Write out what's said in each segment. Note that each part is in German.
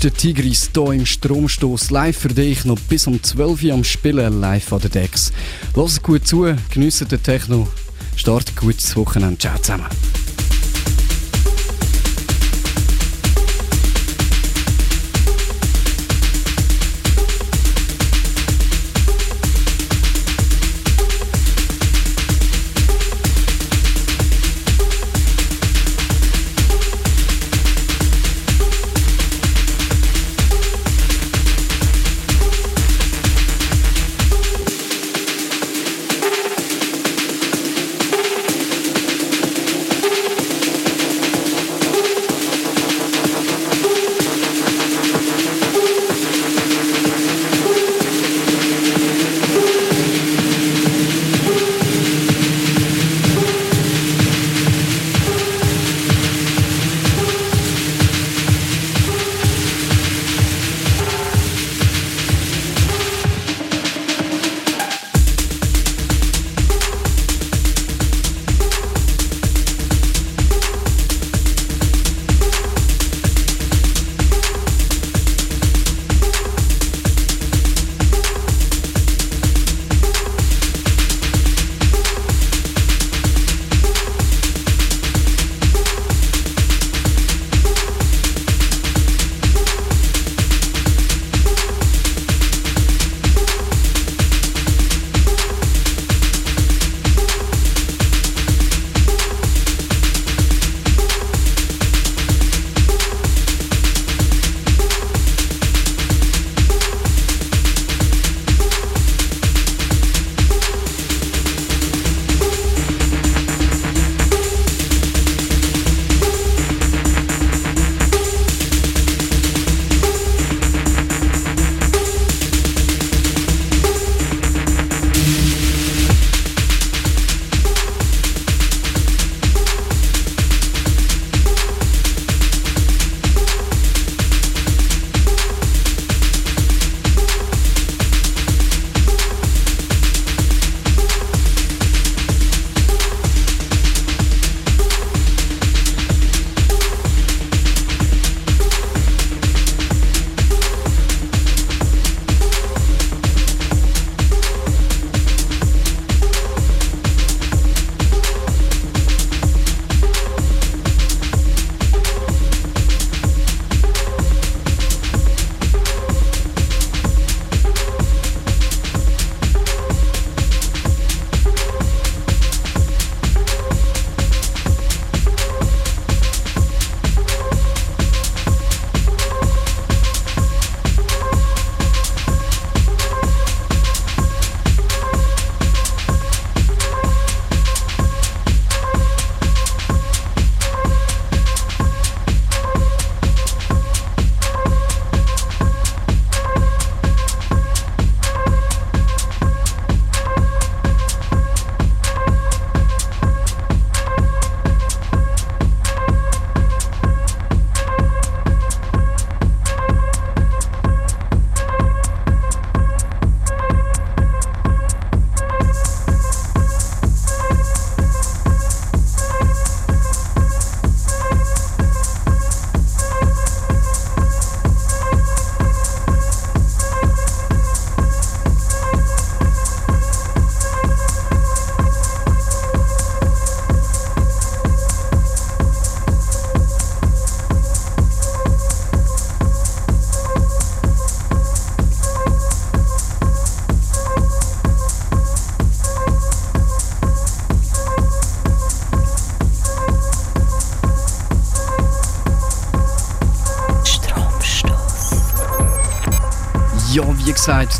den Tigris hier im Stromstoß live für dich noch bis um 12 Uhr am Spielen live an den Decks. Los gut zu, geniessen den Techno, startet gutes Wochenende. Ciao zusammen.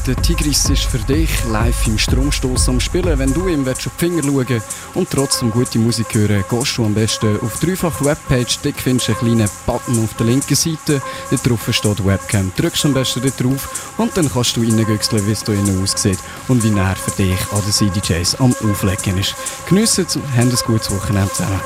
Der Tigris ist für dich live im Stromstoß am Spielen. Wenn du ihm auf die Finger schauen und trotzdem gute Musik hören gehst du am besten auf die dreifache Webpage. Dort findest du einen kleinen Button auf der linken Seite. Dort drauf steht Webcam. Drückst am besten dort drauf und dann kannst du reingüchseln, wie es da innen aussieht und wie er für dich an den CDJs am Auflegen ist. Geniessen, haben ein gutes Wochenende zusammen.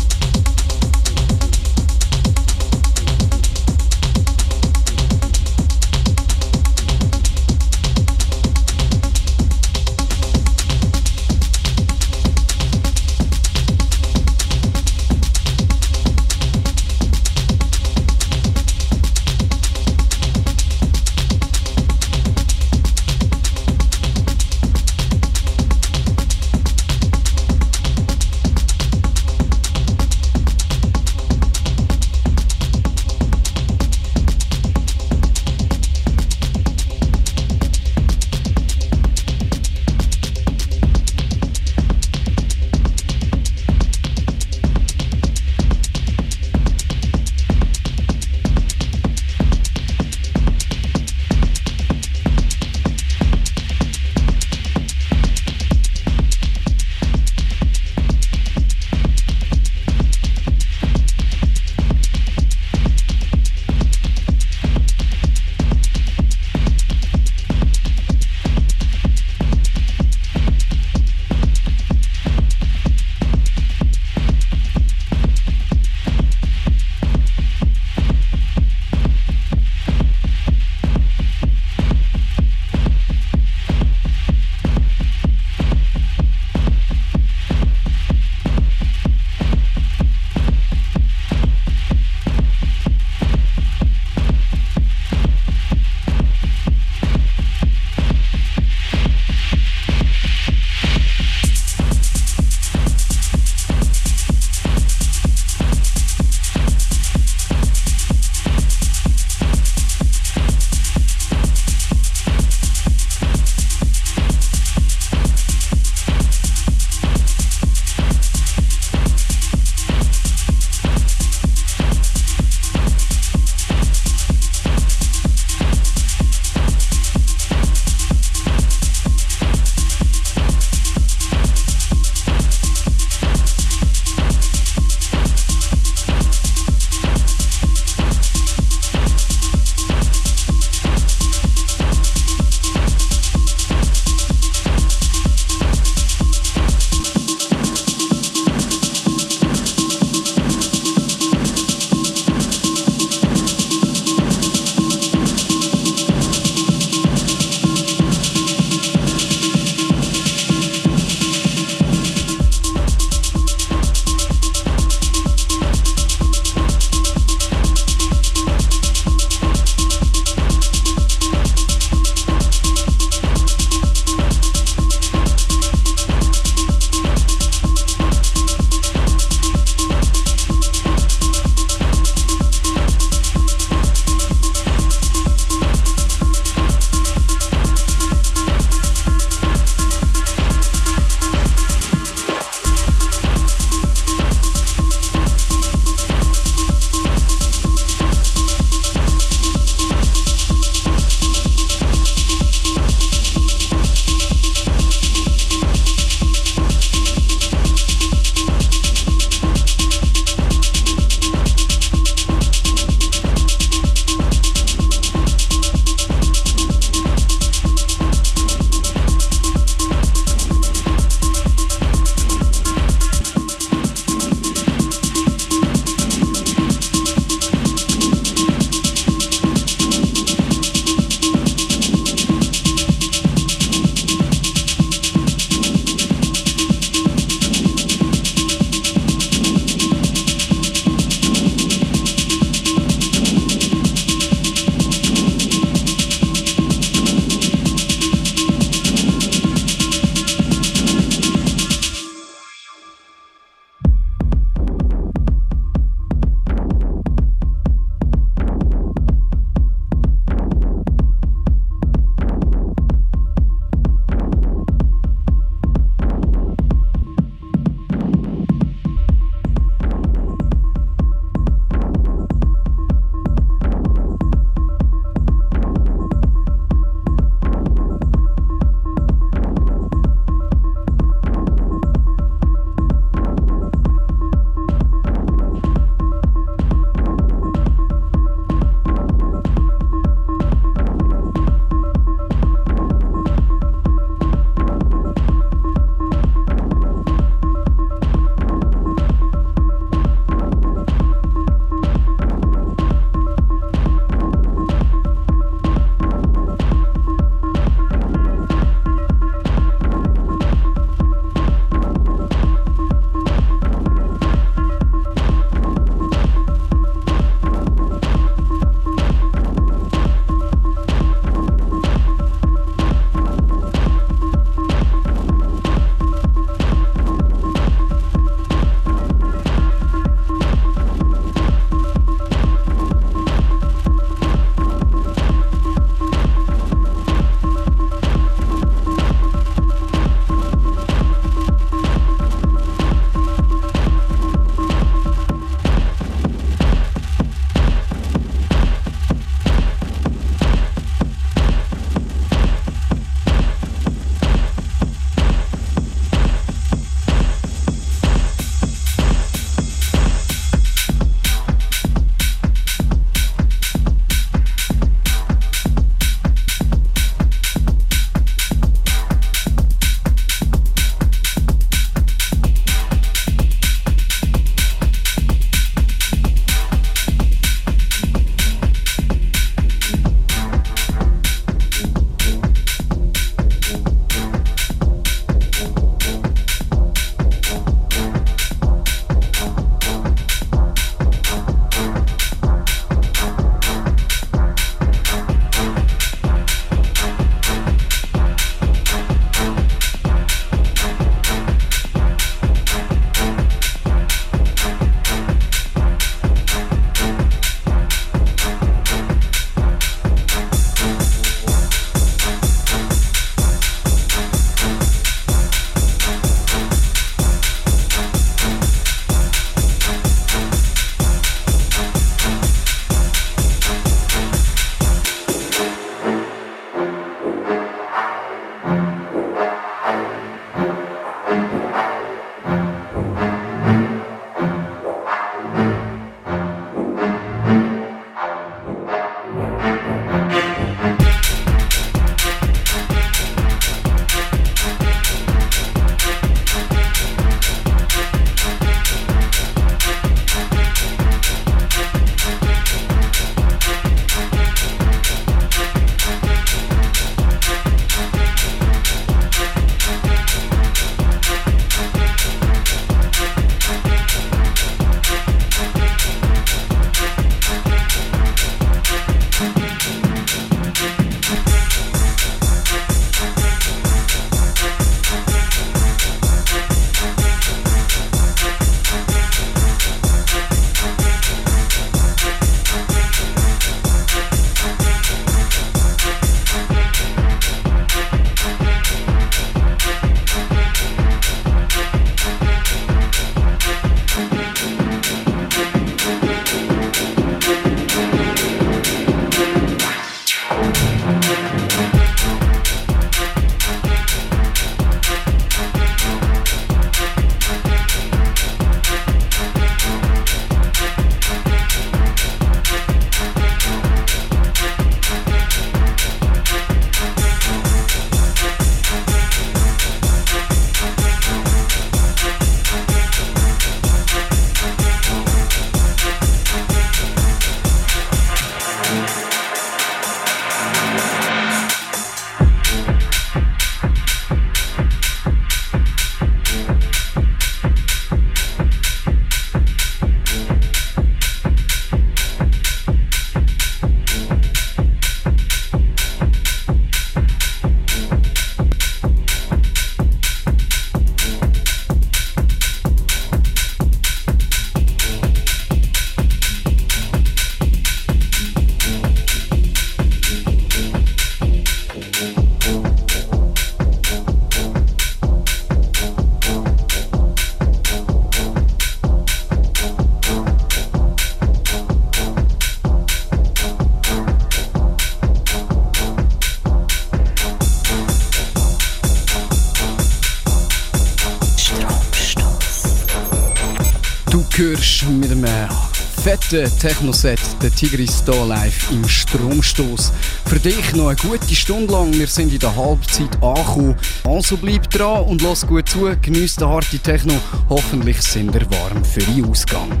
Fetten Techno-Set, der Tigris hier live im Stromstoß. Für dich noch eine gute Stunde lang. Wir sind in der Halbzeit angekommen. Also bleib dran und lass gut zu. Genieß den harte Techno. Hoffentlich sind wir warm für den Ausgang.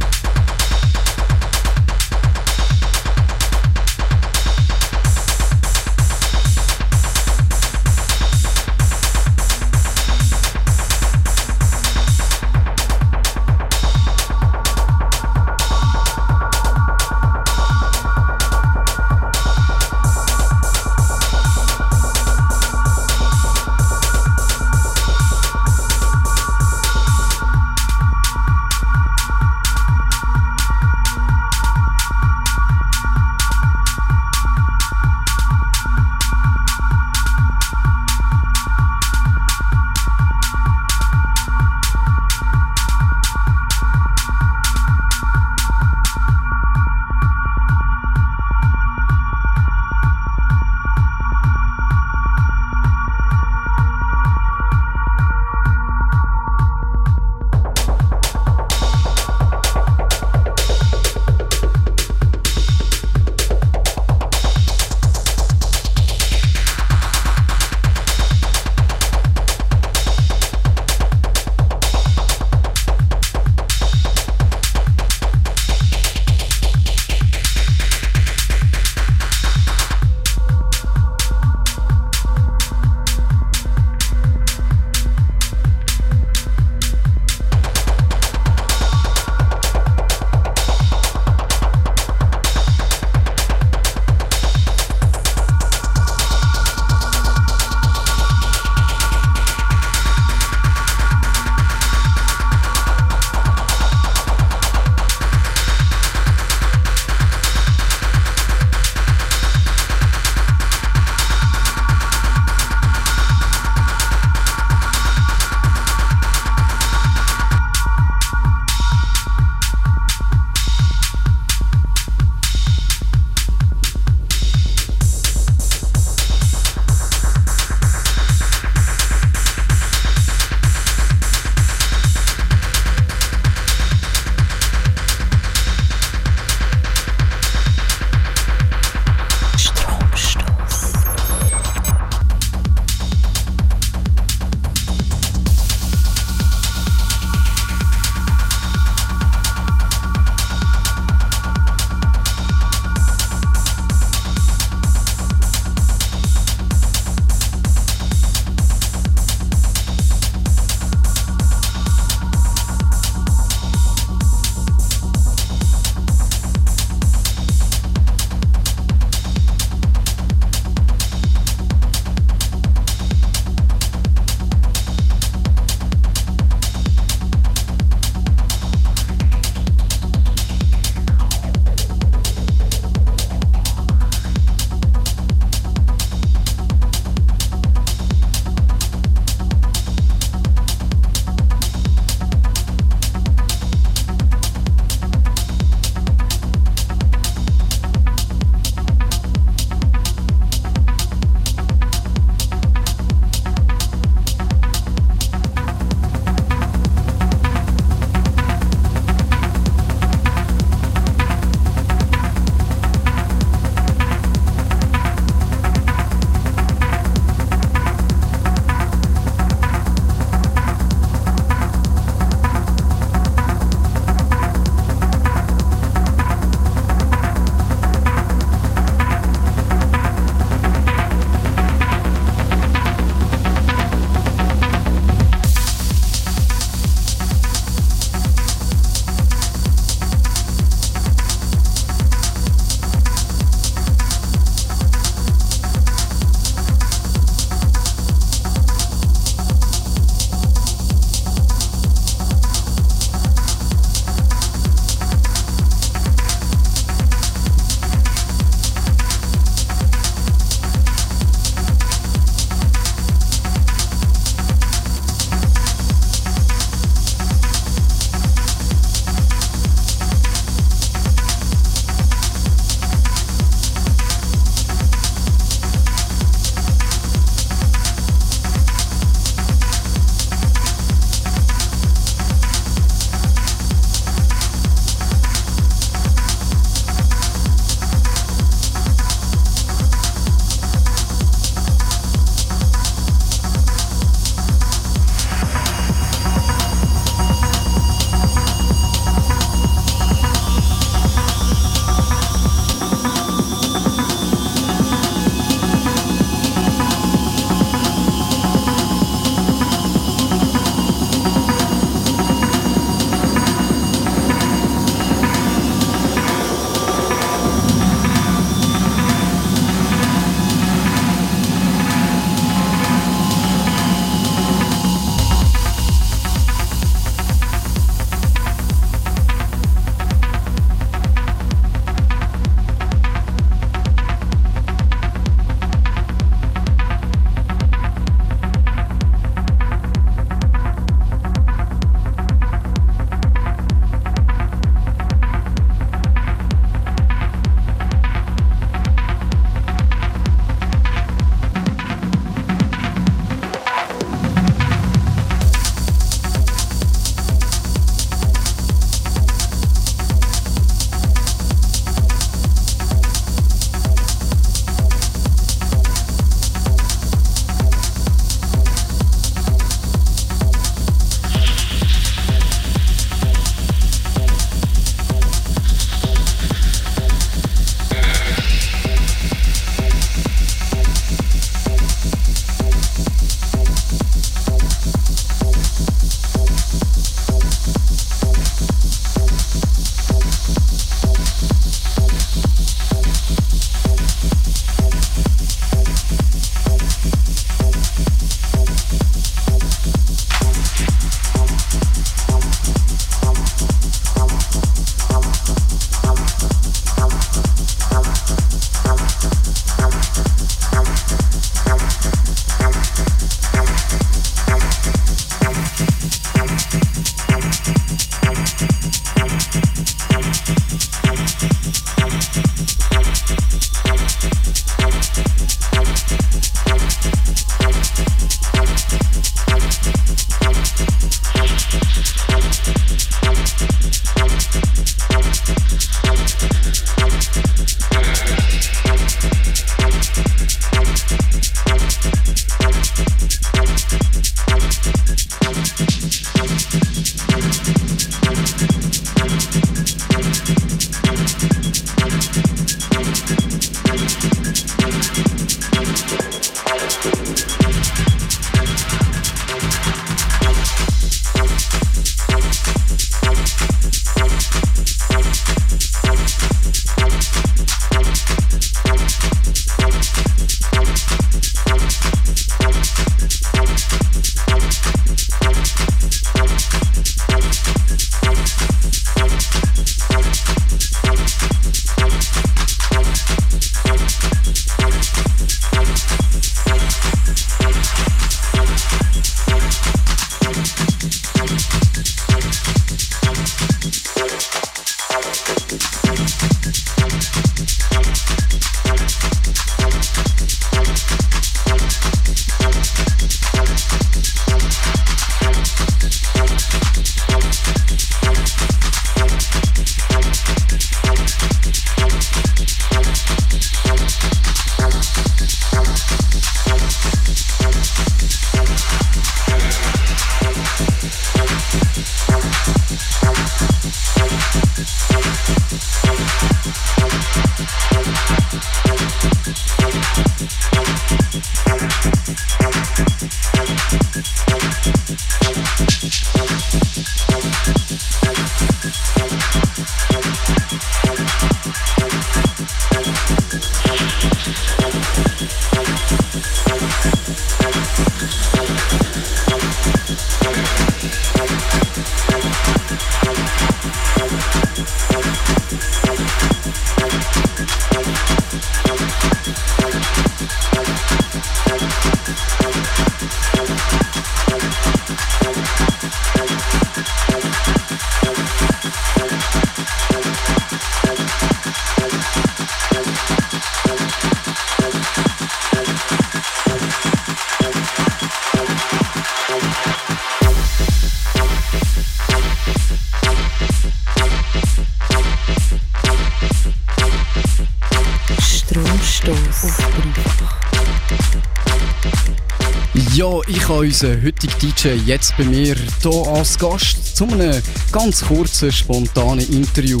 Unseren heutigen DJ jetzt bei mir hier als Gast zu einem ganz kurzen, spontanen Interview.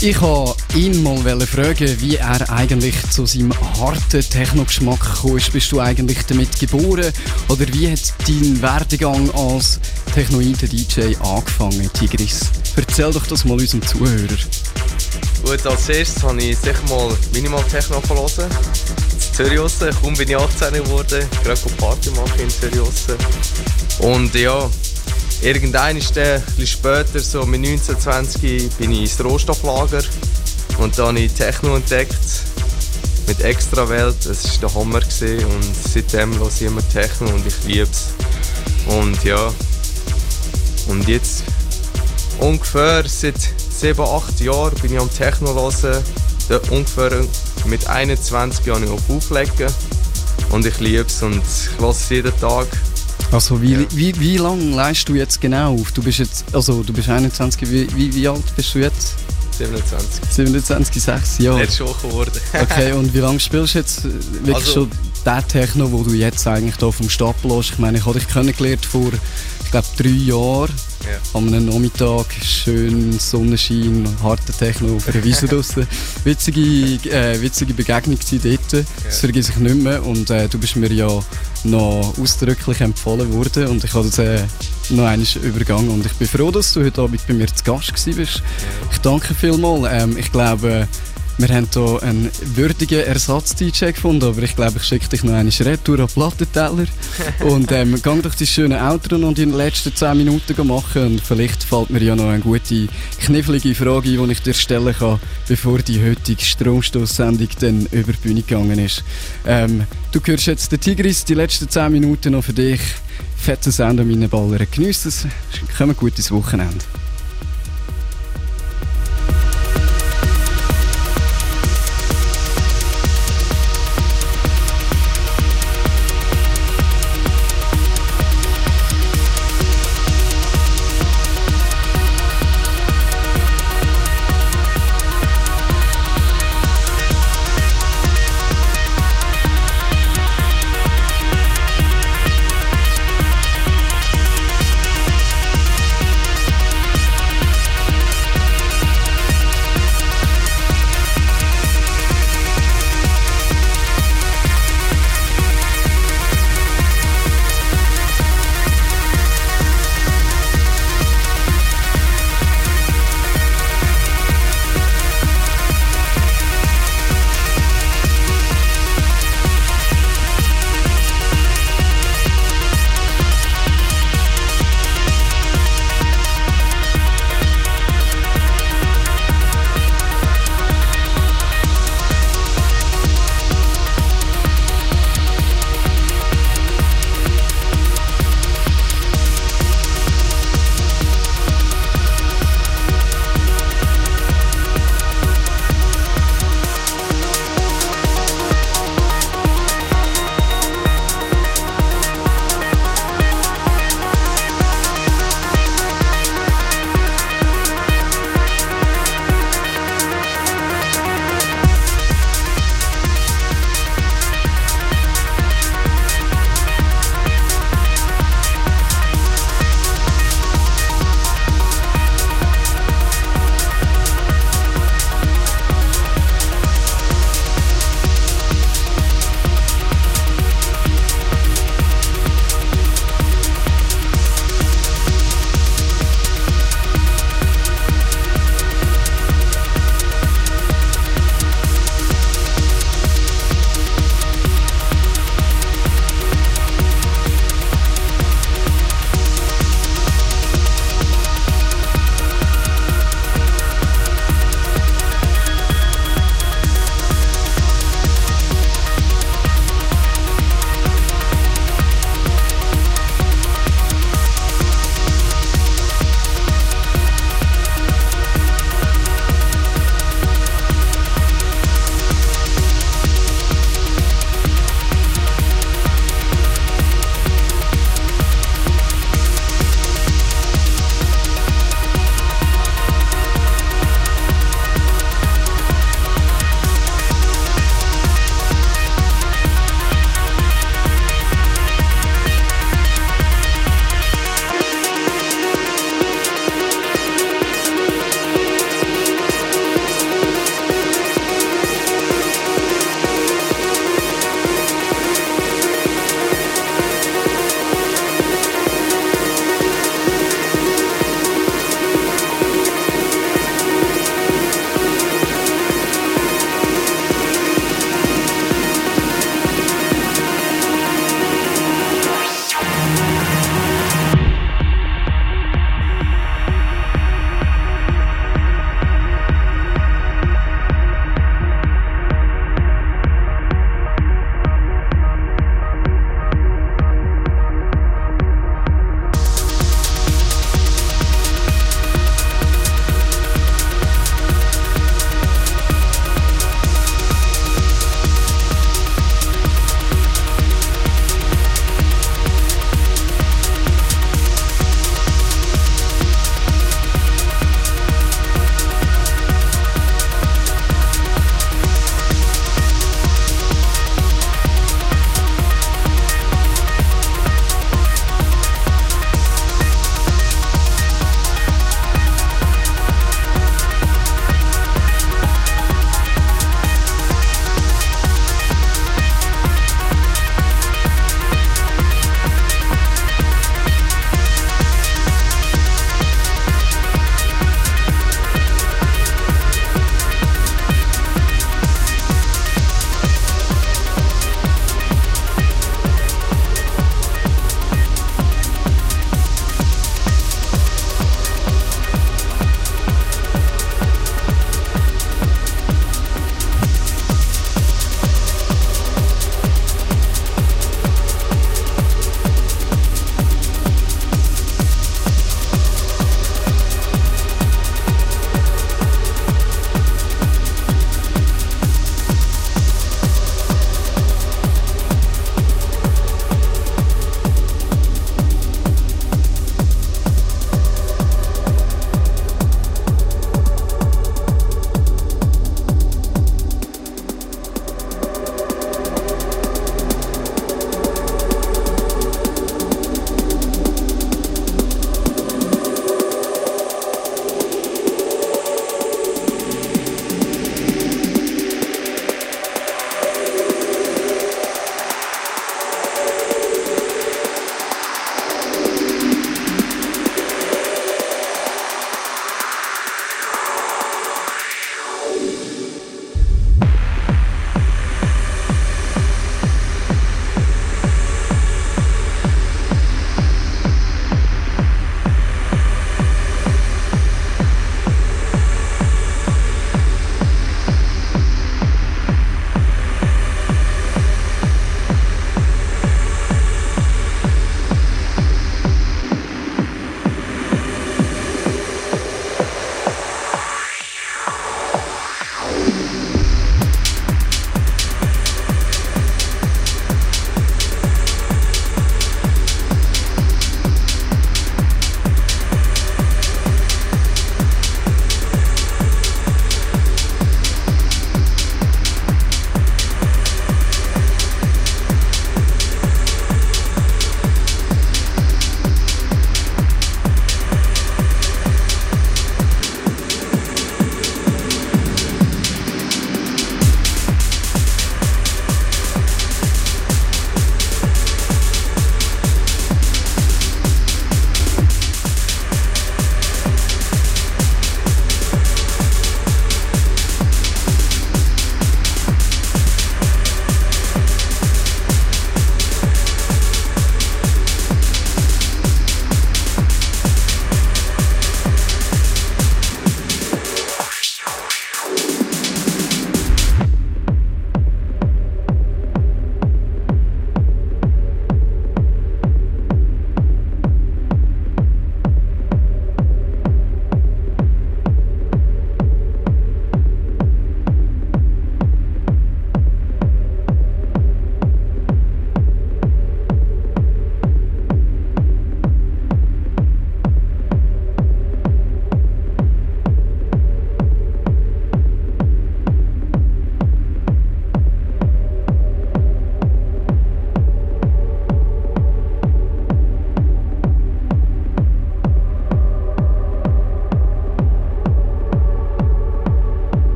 Ich wollte ihn mal fragen, wie er eigentlich zu seinem harten Techno-Geschmack gekommen ist. Bist du eigentlich damit geboren? Oder wie hat dein Werdegang als technoide DJ angefangen, Tigris? Erzähl doch das mal unserem Zuhörer. Gut, als erstes habe ich sicher mal Minimal Techno verlassen. Zürich Kaum bin ich 18 geworden, gerade Party machen in Zürich Und ja, irgendwann ist ein später, so mit 19, 20, bin ich ins Rohstofflager und dann habe ich Techno entdeckt mit Extrawelt. Es war der Hammer gewesen. und seitdem höre ich immer Techno und ich liebe es. Und ja, und jetzt ungefähr seit 7, 8 Jahren bin ich am Techno hören. Ungefähr mit 21 Jahren auf Auflegen und ich liebe es und ich lasse es jeden Tag. Also wie, ja. wie, wie lange leist du jetzt genau auf? Du bist jetzt, also du bist 21, wie, wie, wie alt bist du jetzt? 27. 27, 6 Jahre. Er schon geworden. okay, und wie lange spielst du jetzt wirklich also, schon den Techno, wo du jetzt eigentlich hier vom Stapel hast? Ich meine, ich habe dich kennengelernt vor, glaube, drei Jahren. Ja. An einem Nachmittag, schön Sonnenschein, harter Techno auf einer Wiese draussen. Witzige, äh, witzige Begegnung dort, ja. das vergesse ich nicht mehr. Und äh, du bist mir ja noch ausdrücklich empfohlen worden und ich habe das äh, noch einmal übergangen. Und ich bin froh, dass du heute Abend bei mir zu Gast warst. Ja. Ich danke vielmals. Ähm, ich glaube, wir haben hier einen würdigen Ersatz-DJ gefunden, aber ich glaube, ich schicke dich noch eine Retour an Plattenteller. und ähm, geh doch die schönen Outro noch in den letzten 10 Minuten machen und vielleicht fällt mir ja noch eine gute, knifflige Frage die ich dir stellen kann, bevor die heutige Stromstoßsendung dann über die Bühne gegangen ist. Ähm, du hörst jetzt den Tigris, die letzten 10 Minuten noch für dich. Fettes Ende meine Baller. Genießt es, kommen gut ins Wochenende.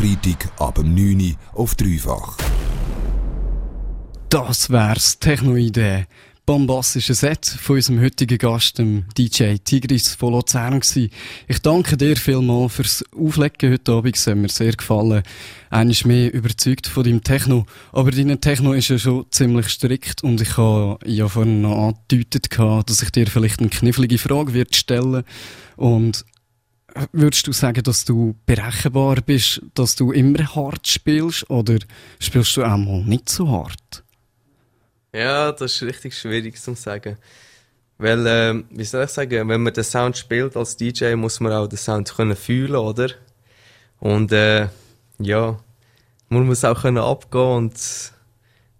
Freitag ab dem 9 Uhr auf dreifach. Das wär's, Technoidee. Bombastische Set von unserem heutigen Gast, dem DJ Tigris von Luzern gewesen. Ich danke dir vielmals fürs Auflegen heute Abend, es hat mir sehr gefallen. Einer ist mehr überzeugt von deinem Techno, aber dein Techno ist ja schon ziemlich strikt und ich habe ja vorhin noch angedeutet, dass ich dir vielleicht eine knifflige Frage wird stellen und Würdest du sagen, dass du berechenbar bist, dass du immer hart spielst oder spielst du auch mal nicht so hart? Ja, das ist richtig schwierig zu sagen. Weil, äh, wie soll ich sagen, wenn man den Sound spielt als DJ, muss man auch den Sound können fühlen, oder? Und äh, ja, man muss auch können abgehen und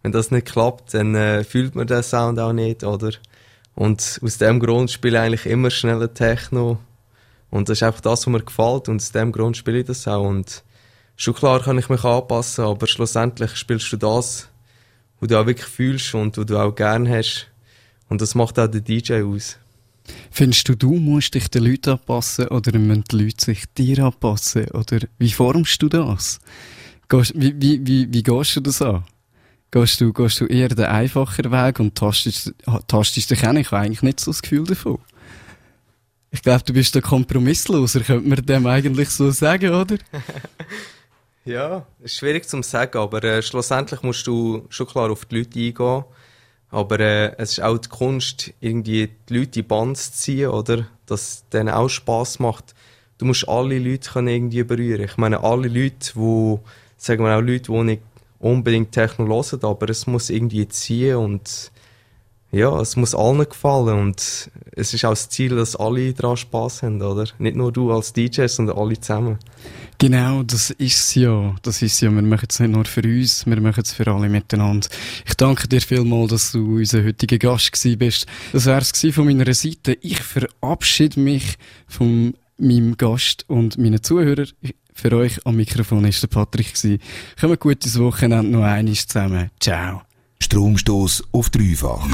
wenn das nicht klappt, dann äh, fühlt man den Sound auch nicht, oder? Und aus dem Grund spiele ich eigentlich immer schneller Techno. Und das ist einfach das, was mir gefällt und aus dem Grund spiele ich das auch. Und schon klar kann ich mich anpassen, aber schlussendlich spielst du das, wo du auch wirklich fühlst und wo du auch gern hast. Und das macht auch der DJ aus. Findest du, du musst dich den Leuten anpassen oder müssen die Leute sich dir anpassen? Oder wie formst du das? Wie, wie, wie, wie gehst du das an? Gehst du, gehst du eher den einfachen Weg und tastest, tastest dich an? Ich habe eigentlich nicht so das Gefühl davon. Ich glaube, du bist der Kompromissloser, könnte man dem eigentlich so sagen, oder? Ja, ist schwierig zu sagen, aber äh, schlussendlich musst du schon klar auf die Leute eingehen. Aber äh, es ist auch die Kunst, irgendwie die Leute in Band zu ziehen, oder? Dass denen auch Spass macht. Du musst alle Leute können irgendwie berühren. Ich meine, alle Leute, die, sagen wir auch Leute, die nicht unbedingt Techno hören, aber es muss irgendwie ziehen und ja, es muss allen gefallen und es ist auch das Ziel, dass alle daran Spass haben, oder? Nicht nur du als DJ, sondern alle zusammen. Genau, das ist ja. Das ist ja. Wir machen es nicht nur für uns, wir machen es für alle miteinander. Ich danke dir vielmals, dass du unser heutiger Gast gewesen bist. Das wär's von meiner Seite. Ich verabschiede mich von meinem Gast und meinen Zuhörern. Für euch am Mikrofon ist der Patrick gewesen. Kommt gut ins Wochenende noch einmal zusammen. Ciao. Stromstoß auf dreifach.